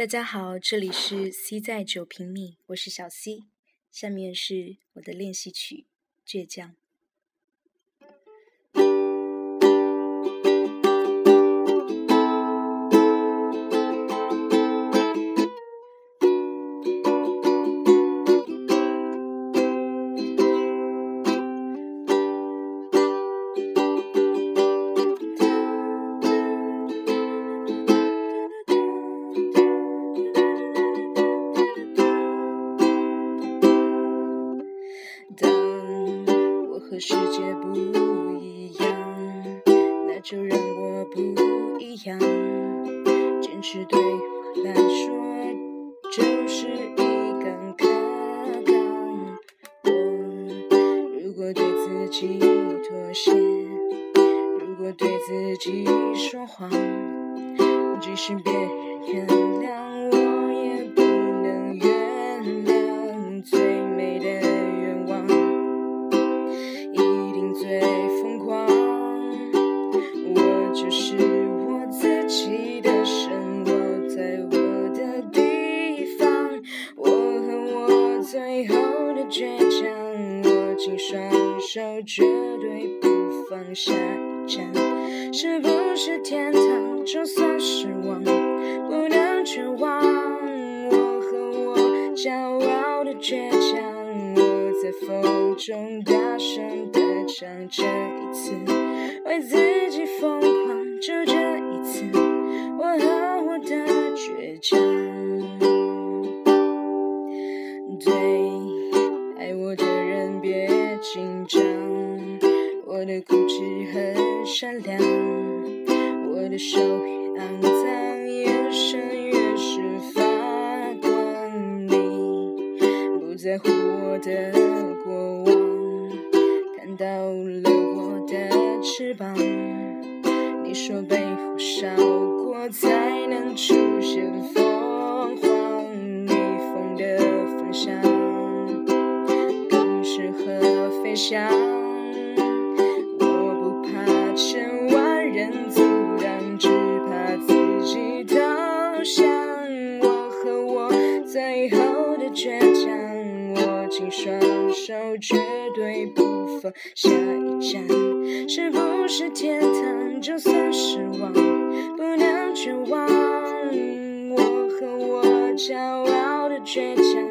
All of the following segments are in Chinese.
大家好，这里是 C 在九平米，我是小 C，下面是我的练习曲《倔强》。当我和世界不一样，那就让我不一样。坚持对我来说就是一根课纲。我如果对自己妥协，如果对自己说谎，即使别人原谅最后的倔强，握紧双手，绝对不放下一站。是不是天堂？就算失望，不能绝望。我和我骄傲的倔强，我在风中大声的唱，这一次为自己疯狂，就的固执很善良，我的手越肮脏，眼神越是发光。你不在乎我的过往，看到了我的翅膀。你说被火烧过才能出现凤凰，逆风的方向。更适合飞翔。绝对不放下一站。是不是天堂？就算失望，不能绝望。我和我骄傲的倔强。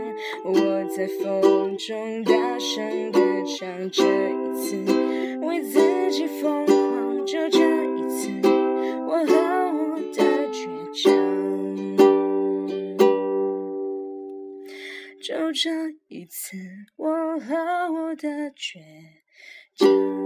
我在风中大声地唱，这一次为自己疯狂，就这一次，我和我的倔强，就这一次，我和我的倔强。